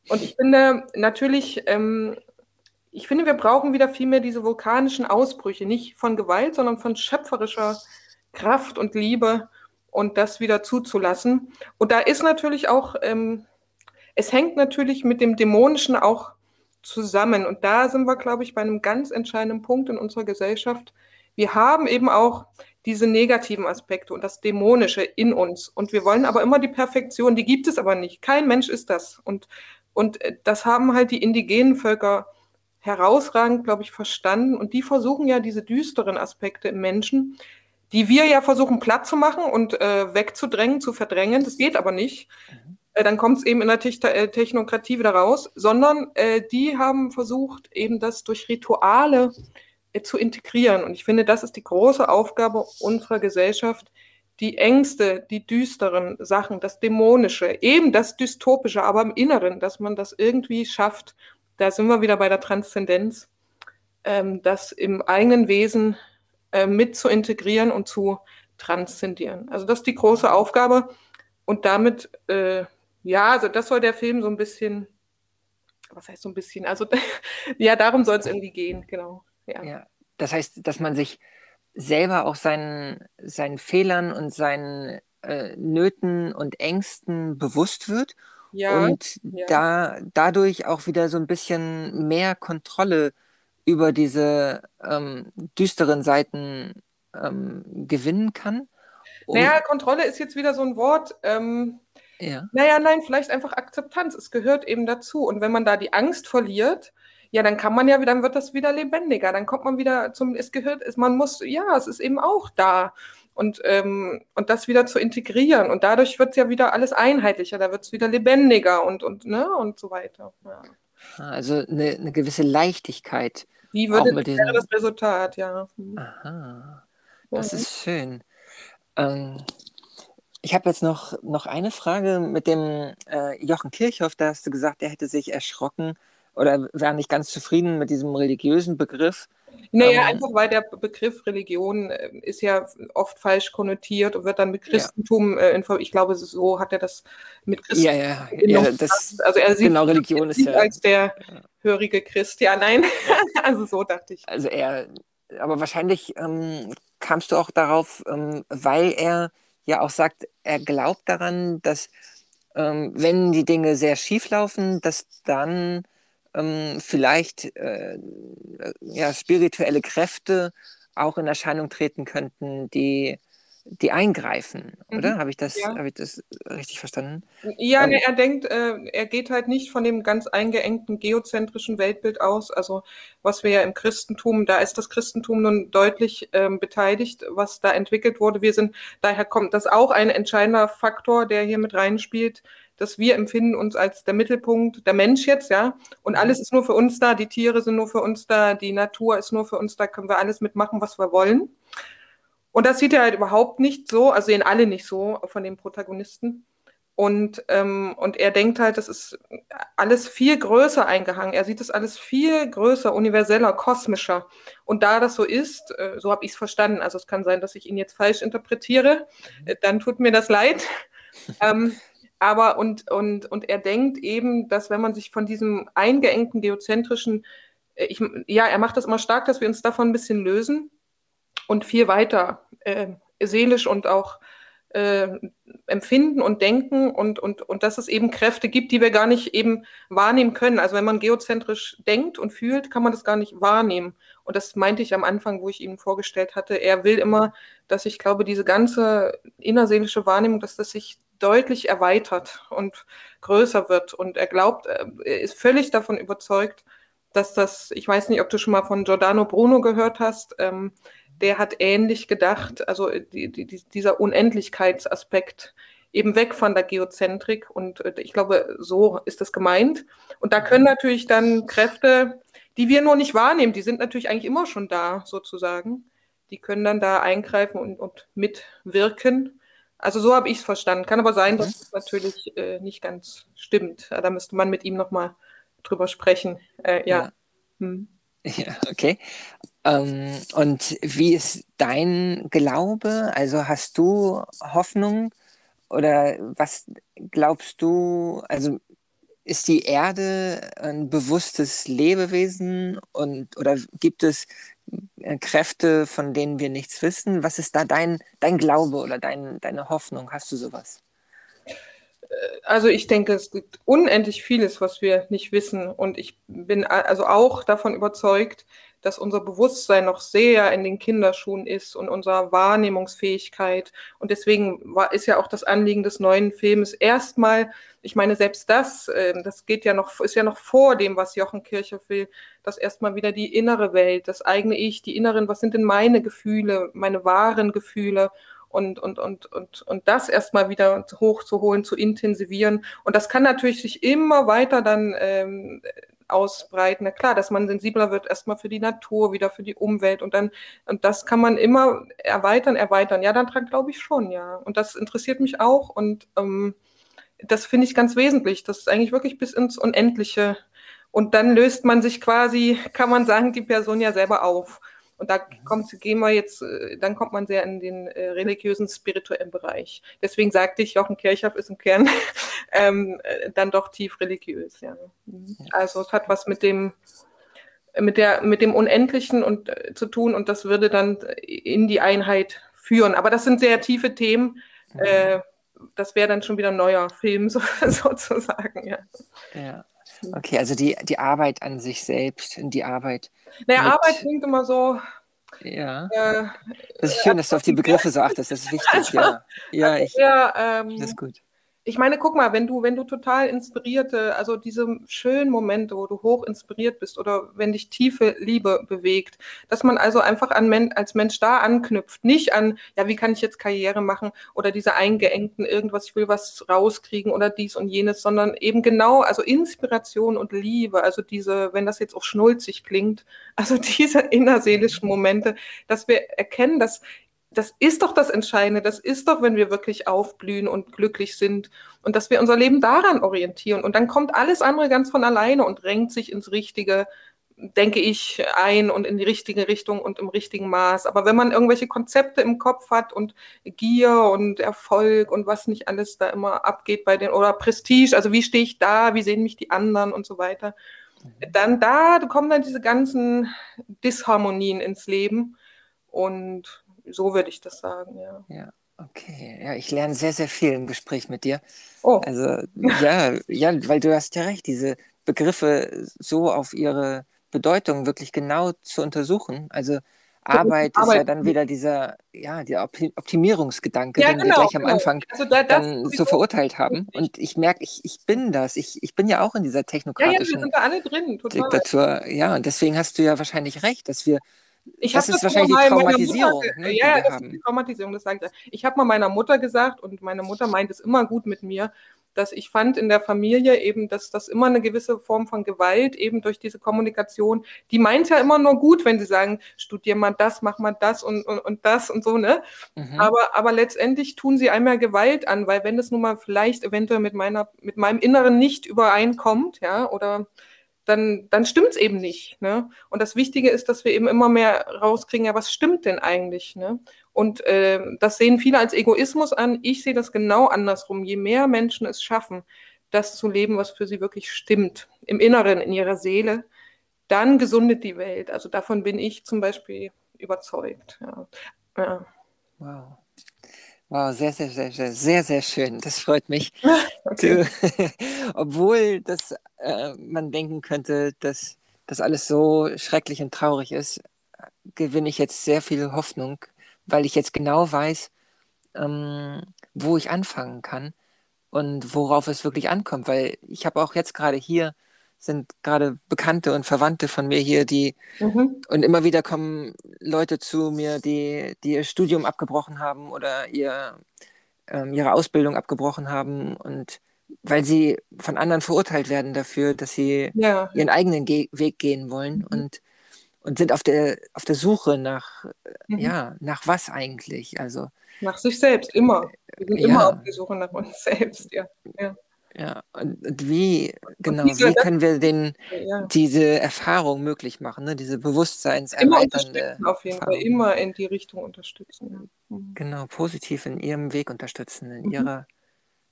und ich finde natürlich, ähm, ich finde, wir brauchen wieder viel mehr diese vulkanischen Ausbrüche, nicht von Gewalt, sondern von schöpferischer Kraft und Liebe und das wieder zuzulassen. Und da ist natürlich auch, ähm, es hängt natürlich mit dem Dämonischen auch zusammen. Und da sind wir, glaube ich, bei einem ganz entscheidenden Punkt in unserer Gesellschaft. Wir haben eben auch diese negativen Aspekte und das Dämonische in uns. Und wir wollen aber immer die Perfektion, die gibt es aber nicht. Kein Mensch ist das. Und, und äh, das haben halt die indigenen Völker herausragend, glaube ich, verstanden. Und die versuchen ja diese düsteren Aspekte im Menschen, die wir ja versuchen platt zu machen und äh, wegzudrängen, zu verdrängen. Das geht aber nicht. Mhm. Äh, dann kommt es eben in der Te äh, Technokratie wieder raus, sondern äh, die haben versucht, eben das durch Rituale äh, zu integrieren. Und ich finde, das ist die große Aufgabe unserer Gesellschaft, die Ängste, die düsteren Sachen, das Dämonische, eben das Dystopische, aber im Inneren, dass man das irgendwie schafft. Da sind wir wieder bei der Transzendenz, ähm, das im eigenen Wesen äh, mit zu integrieren und zu transzendieren. Also das ist die große Aufgabe. Und damit, äh, ja, also das soll der Film so ein bisschen, was heißt so ein bisschen? Also <laughs> ja, darum soll es irgendwie gehen, genau. Ja. ja. Das heißt, dass man sich selber auch seinen, seinen Fehlern und seinen äh, Nöten und Ängsten bewusst wird ja, und ja. da dadurch auch wieder so ein bisschen mehr Kontrolle über diese ähm, düsteren Seiten ähm, gewinnen kann. Um naja, Kontrolle ist jetzt wieder so ein Wort. Ähm, ja. Naja, nein, vielleicht einfach Akzeptanz. Es gehört eben dazu. Und wenn man da die Angst verliert, ja, dann kann man ja, dann wird das wieder lebendiger. Dann kommt man wieder zum, es gehört, man muss, ja, es ist eben auch da. Und, ähm, und das wieder zu integrieren. Und dadurch wird es ja wieder alles einheitlicher, da wird es wieder lebendiger und, und, ne, und so weiter. Ja. Also eine, eine gewisse Leichtigkeit. Wie würde das, diesen... das Resultat, ja. Hm. Aha, das ja. ist schön. Ähm, ich habe jetzt noch, noch eine Frage mit dem äh, Jochen Kirchhoff. Da hast du gesagt, er hätte sich erschrocken oder wäre nicht ganz zufrieden mit diesem religiösen Begriff. Naja, ähm, einfach weil der Begriff Religion äh, ist ja oft falsch konnotiert und wird dann mit Christentum, ja. äh, ich glaube, so hat er das mit Christentum. Ja, ja, ja das, also er sieht genau, Religion ist ja, als der hörige Christ. Ja, nein, <laughs> also so dachte ich. Also er, aber wahrscheinlich ähm, kamst du auch darauf, ähm, weil er ja auch sagt, er glaubt daran, dass ähm, wenn die Dinge sehr schief laufen, dass dann ähm, vielleicht äh, ja, spirituelle Kräfte auch in Erscheinung treten könnten, die die eingreifen, oder? Mhm. Habe ich, das, ja. hab ich das richtig verstanden? Ja, ähm, ne, er denkt, äh, er geht halt nicht von dem ganz eingeengten geozentrischen Weltbild aus. Also was wir ja im Christentum, da ist das Christentum nun deutlich ähm, beteiligt, was da entwickelt wurde. Wir sind, daher kommt das auch ein entscheidender Faktor, der hier mit reinspielt, dass wir empfinden uns als der Mittelpunkt, der Mensch jetzt, ja, und alles ist nur für uns da, die Tiere sind nur für uns da, die Natur ist nur für uns da, können wir alles mitmachen, was wir wollen. Und das sieht er halt überhaupt nicht so, also sehen alle nicht so von den Protagonisten. Und, ähm, und er denkt halt, das ist alles viel größer eingehangen. Er sieht das alles viel größer, universeller, kosmischer. Und da das so ist, äh, so habe ich es verstanden, also es kann sein, dass ich ihn jetzt falsch interpretiere, äh, dann tut mir das leid. <laughs> ähm, aber und, und, und er denkt eben, dass wenn man sich von diesem eingeengten, geozentrischen, äh, ich, ja, er macht das immer stark, dass wir uns davon ein bisschen lösen und viel weiter äh, seelisch und auch äh, empfinden und denken und, und, und dass es eben Kräfte gibt, die wir gar nicht eben wahrnehmen können. Also wenn man geozentrisch denkt und fühlt, kann man das gar nicht wahrnehmen. Und das meinte ich am Anfang, wo ich ihm vorgestellt hatte. Er will immer, dass ich glaube, diese ganze innerseelische Wahrnehmung, dass das sich deutlich erweitert und größer wird. Und er glaubt, äh, er ist völlig davon überzeugt, dass das, ich weiß nicht, ob du schon mal von Giordano Bruno gehört hast, ähm, der hat ähnlich gedacht, also die, die, dieser Unendlichkeitsaspekt eben weg von der Geozentrik und äh, ich glaube, so ist das gemeint. Und da können natürlich dann Kräfte, die wir nur nicht wahrnehmen, die sind natürlich eigentlich immer schon da, sozusagen. Die können dann da eingreifen und, und mitwirken. Also so habe ich es verstanden. Kann aber sein, dass mhm. es natürlich äh, nicht ganz stimmt. Da müsste man mit ihm nochmal drüber sprechen. Äh, ja. Ja. Hm. <laughs> ja, okay. Ähm, und wie ist dein Glaube? Also hast du Hoffnung oder was glaubst du? Also ist die Erde ein bewusstes Lebewesen und oder gibt es Kräfte, von denen wir nichts wissen? Was ist da dein, dein Glaube oder dein, deine Hoffnung? Hast du sowas? Also ich denke, es gibt unendlich vieles, was wir nicht wissen. Und ich bin also auch davon überzeugt, dass unser Bewusstsein noch sehr in den Kinderschuhen ist und unserer Wahrnehmungsfähigkeit. Und deswegen war, ist ja auch das Anliegen des neuen Films erstmal, ich meine, selbst das, äh, das geht ja noch, ist ja noch vor dem, was Jochen Kirchhoff will, dass erstmal wieder die innere Welt, das eigene Ich, die inneren, was sind denn meine Gefühle, meine wahren Gefühle und, und, und, und, und das erstmal wieder hochzuholen, zu intensivieren. Und das kann natürlich sich immer weiter dann ähm, ausbreiten. Na klar, dass man sensibler wird erstmal für die Natur, wieder für die Umwelt und dann, und das kann man immer erweitern, erweitern. Ja, dann glaube ich schon, ja. Und das interessiert mich auch und ähm, das finde ich ganz wesentlich. Das ist eigentlich wirklich bis ins Unendliche. Und dann löst man sich quasi, kann man sagen, die Person ja selber auf. Und da kommt, gehen wir jetzt, äh, dann kommt man sehr in den äh, religiösen, spirituellen Bereich. Deswegen sagte ich, Jochen Kirchhoff ist im Kern <laughs> ähm, äh, dann doch tief religiös. Ja. Mhm. Also es hat was mit dem, mit der, mit dem Unendlichen und, äh, zu tun und das würde dann in die Einheit führen. Aber das sind sehr tiefe Themen. Mhm. Äh, das wäre dann schon wieder ein neuer Film <laughs> so, sozusagen. Ja. ja. Okay, also die, die Arbeit an sich selbst, die Arbeit. Naja, mit, Arbeit klingt immer so. Ja. Äh, das ist schön, dass du auf die <laughs> Begriffe so achtest, das ist wichtig, also, ja. Ja, ich, eher, ähm, das ist gut ich meine, guck mal, wenn du, wenn du total inspirierte, also diese schönen Momente, wo du hoch inspiriert bist oder wenn dich tiefe Liebe bewegt, dass man also einfach an als Mensch da anknüpft, nicht an, ja, wie kann ich jetzt Karriere machen oder diese eingeengten irgendwas, ich will was rauskriegen oder dies und jenes, sondern eben genau, also Inspiration und Liebe, also diese, wenn das jetzt auch schnulzig klingt, also <laughs> diese innerseelischen Momente, dass wir erkennen, dass das ist doch das Entscheidende. Das ist doch, wenn wir wirklich aufblühen und glücklich sind und dass wir unser Leben daran orientieren. Und dann kommt alles andere ganz von alleine und drängt sich ins Richtige, denke ich, ein und in die richtige Richtung und im richtigen Maß. Aber wenn man irgendwelche Konzepte im Kopf hat und Gier und Erfolg und was nicht alles da immer abgeht bei den, oder Prestige, also wie stehe ich da, wie sehen mich die anderen und so weiter, mhm. dann da kommen dann diese ganzen Disharmonien ins Leben. Und so würde ich das sagen, ja. Ja, okay. Ja, ich lerne sehr, sehr viel im Gespräch mit dir. Oh. Also, ja, ja, weil du hast ja recht, diese Begriffe so auf ihre Bedeutung wirklich genau zu untersuchen. Also Arbeit ist ja dann wieder dieser, ja, der Optimierungsgedanke, ja, den genau, wir gleich am genau. Anfang also da, dann so verurteilt haben. Und ich merke, ich, ich bin das. Ich, ich bin ja auch in dieser technokratischen ja, ja, wir sind da alle drin, total. Diktatur. Ja, und deswegen hast du ja wahrscheinlich recht, dass wir ich das ist das wahrscheinlich die Traumatisierung. Mutter, ne, ja, das haben. ist die Traumatisierung, das sagt er. Ich habe mal meiner Mutter gesagt, und meine Mutter meint es immer gut mit mir, dass ich fand in der Familie eben, dass das immer eine gewisse Form von Gewalt eben durch diese Kommunikation, die meint ja immer nur gut, wenn sie sagen, studier mal das, mach mal das und, und, und das und so, ne? Mhm. Aber, aber letztendlich tun sie einmal Gewalt an, weil wenn das nun mal vielleicht eventuell mit meiner, mit meinem Inneren nicht übereinkommt, ja, oder dann, dann stimmt es eben nicht. Ne? Und das Wichtige ist, dass wir eben immer mehr rauskriegen, ja, was stimmt denn eigentlich? Ne? Und äh, das sehen viele als Egoismus an. Ich sehe das genau andersrum. Je mehr Menschen es schaffen, das zu leben, was für sie wirklich stimmt, im Inneren, in ihrer Seele, dann gesundet die Welt. Also davon bin ich zum Beispiel überzeugt. Ja. Ja. Wow. Wow, sehr, sehr, sehr, sehr, sehr, sehr schön. Das freut mich. <laughs> Okay. <laughs> Obwohl das, äh, man denken könnte, dass das alles so schrecklich und traurig ist, gewinne ich jetzt sehr viel Hoffnung, weil ich jetzt genau weiß, ähm, wo ich anfangen kann und worauf es wirklich ankommt. Weil ich habe auch jetzt gerade hier sind gerade Bekannte und Verwandte von mir hier, die mhm. und immer wieder kommen Leute zu mir, die, die ihr Studium abgebrochen haben oder ihr, ähm, ihre Ausbildung abgebrochen haben und weil sie von anderen verurteilt werden dafür, dass sie ja. ihren eigenen Ge Weg gehen wollen mhm. und, und sind auf der, auf der Suche nach, mhm. ja, nach was eigentlich? Also nach sich selbst, immer. Wir sind ja. immer auf der Suche nach uns selbst, ja. ja. Ja, und, und wie, genau, diese, wie können wir den, ja. diese Erfahrung möglich machen, ne? diese Bewusstseinserweiternde Immer auf jeden Erfahrung. Fall, immer in die Richtung unterstützen. Mhm. Genau, positiv in ihrem Weg unterstützen, in mhm. ihrer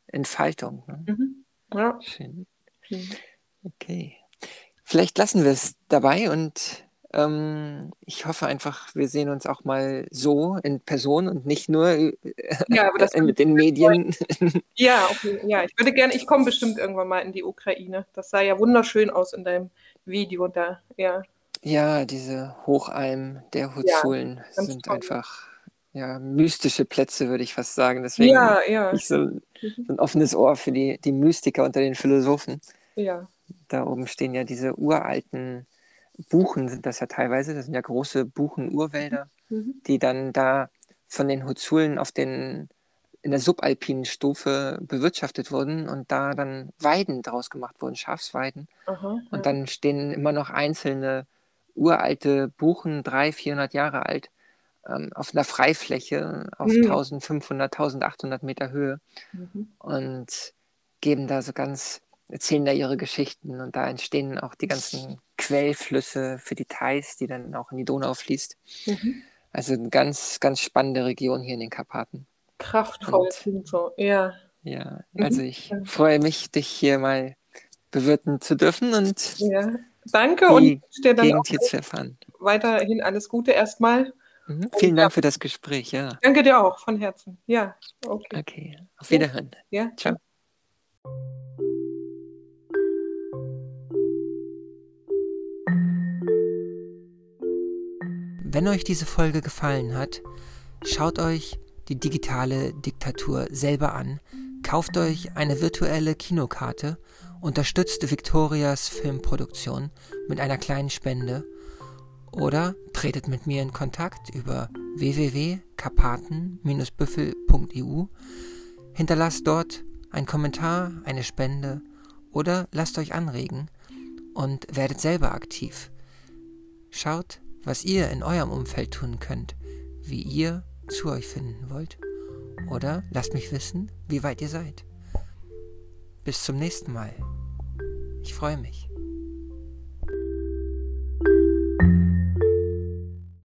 Entfaltung. Ne? Mhm. Ja. Schön. Mhm. Okay. Vielleicht lassen wir es dabei und ähm, ich hoffe einfach, wir sehen uns auch mal so in Person und nicht nur äh, ja, mit den Medien. Ja, okay. ja, ich würde gerne, ich komme bestimmt irgendwann mal in die Ukraine. Das sah ja wunderschön aus in deinem Video da, ja. Ja, diese Hochalm der Huzulen ja, sind toll. einfach ja, mystische Plätze, würde ich fast sagen. Deswegen ja, ja. ich so, mhm. so ein offenes Ohr für die, die Mystiker unter den Philosophen. Ja. Da oben stehen ja diese uralten Buchen sind das ja teilweise, das sind ja große Buchenurwälder, mhm. die dann da von den Huzulen auf den in der subalpinen Stufe bewirtschaftet wurden und da dann Weiden draus gemacht wurden, Schafsweiden. Aha, und dann stehen immer noch einzelne uralte Buchen, 300, 400 Jahre alt, ähm, auf einer Freifläche auf mhm. 1500, 1800 Meter Höhe mhm. und geben da so ganz erzählen da ihre Geschichten und da entstehen auch die ganzen Quellflüsse für die Thais, die dann auch in die Donau fließt. Mhm. Also eine ganz, ganz spannende Region hier in den Karpaten. Kraftvoll klingt so, ja. Ja, mhm. also ich mhm. freue mich, dich hier mal bewirten zu dürfen und ja. danke und dir dann Gegend hier zu erfahren. Weiterhin alles Gute erstmal. Mhm. Vielen Dank für das Gespräch, ja. Danke dir auch von Herzen. Ja, okay. Okay, auf Wiederhören. Ja, ciao. Wenn euch diese Folge gefallen hat, schaut euch die digitale Diktatur selber an, kauft euch eine virtuelle Kinokarte, unterstützt Victorias Filmproduktion mit einer kleinen Spende oder tretet mit mir in Kontakt über www.karpaten-büffel.eu, hinterlasst dort einen Kommentar, eine Spende oder lasst euch anregen und werdet selber aktiv. Schaut, was ihr in eurem Umfeld tun könnt, wie ihr zu euch finden wollt. Oder lasst mich wissen, wie weit ihr seid. Bis zum nächsten Mal. Ich freue mich.